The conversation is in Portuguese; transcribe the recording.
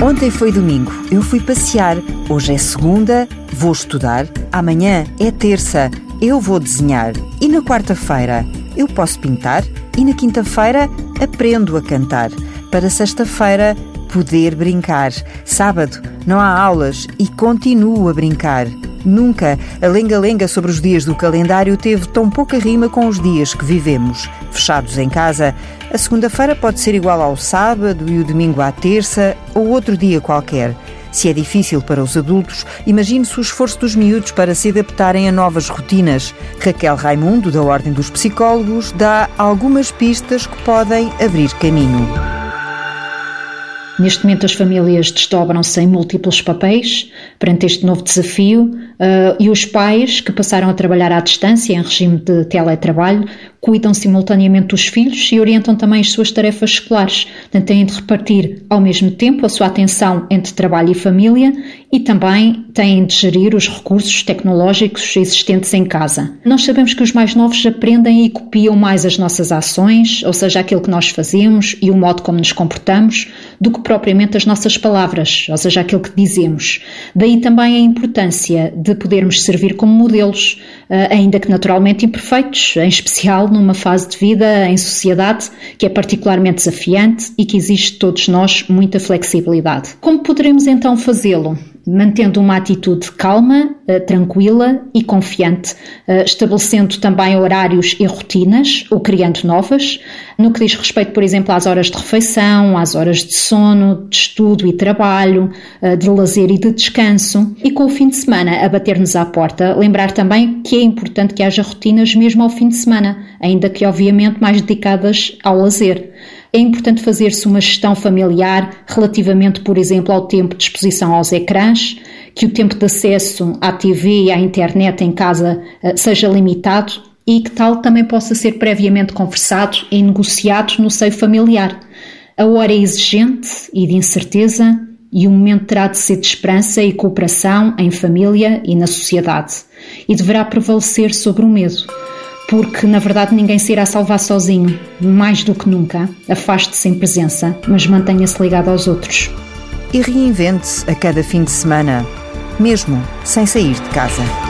Ontem foi domingo, eu fui passear. Hoje é segunda, vou estudar. Amanhã é terça, eu vou desenhar. E na quarta-feira, eu posso pintar. E na quinta-feira, aprendo a cantar. Para sexta-feira, poder brincar. Sábado, não há aulas e continuo a brincar. Nunca a lenga-lenga sobre os dias do calendário teve tão pouca rima com os dias que vivemos. Fechados em casa, a segunda-feira pode ser igual ao sábado e o domingo à terça ou outro dia qualquer. Se é difícil para os adultos, imagine-se o esforço dos miúdos para se adaptarem a novas rotinas. Raquel Raimundo, da Ordem dos Psicólogos, dá algumas pistas que podem abrir caminho. Neste momento, as famílias desdobram-se em múltiplos papéis perante este novo desafio e os pais que passaram a trabalhar à distância, em regime de teletrabalho, cuidam simultaneamente dos filhos e orientam também as suas tarefas escolares. Têm de repartir ao mesmo tempo a sua atenção entre trabalho e família e também têm de gerir os recursos tecnológicos existentes em casa. Nós sabemos que os mais novos aprendem e copiam mais as nossas ações, ou seja, aquilo que nós fazemos e o modo como nos comportamos, do que propriamente as nossas palavras, ou seja, aquilo que dizemos. Daí também a importância de podermos servir como modelos, ainda que naturalmente imperfeitos, em especial numa fase de vida em sociedade que é particularmente desafiante e que exige de todos nós muita flexibilidade. Como poderemos então fazê-lo? Mantendo uma atitude calma, eh, tranquila e confiante, eh, estabelecendo também horários e rotinas ou criando novas, no que diz respeito, por exemplo, às horas de refeição, às horas de sono, de estudo e trabalho, eh, de lazer e de descanso, e com o fim de semana a bater-nos à porta, lembrar também que é importante que haja rotinas mesmo ao fim de semana, ainda que obviamente mais dedicadas ao lazer. É importante fazer-se uma gestão familiar relativamente, por exemplo, ao tempo de exposição aos ecrãs, que o tempo de acesso à TV e à internet em casa eh, seja limitado e que tal também possa ser previamente conversado e negociado no seio familiar. A hora é exigente e de incerteza e o momento terá de ser de esperança e cooperação em família e na sociedade e deverá prevalecer sobre o medo porque na verdade ninguém se irá salvar sozinho. Mais do que nunca, afaste-se em presença, mas mantenha-se ligado aos outros. E reinvente-se a cada fim de semana, mesmo sem sair de casa.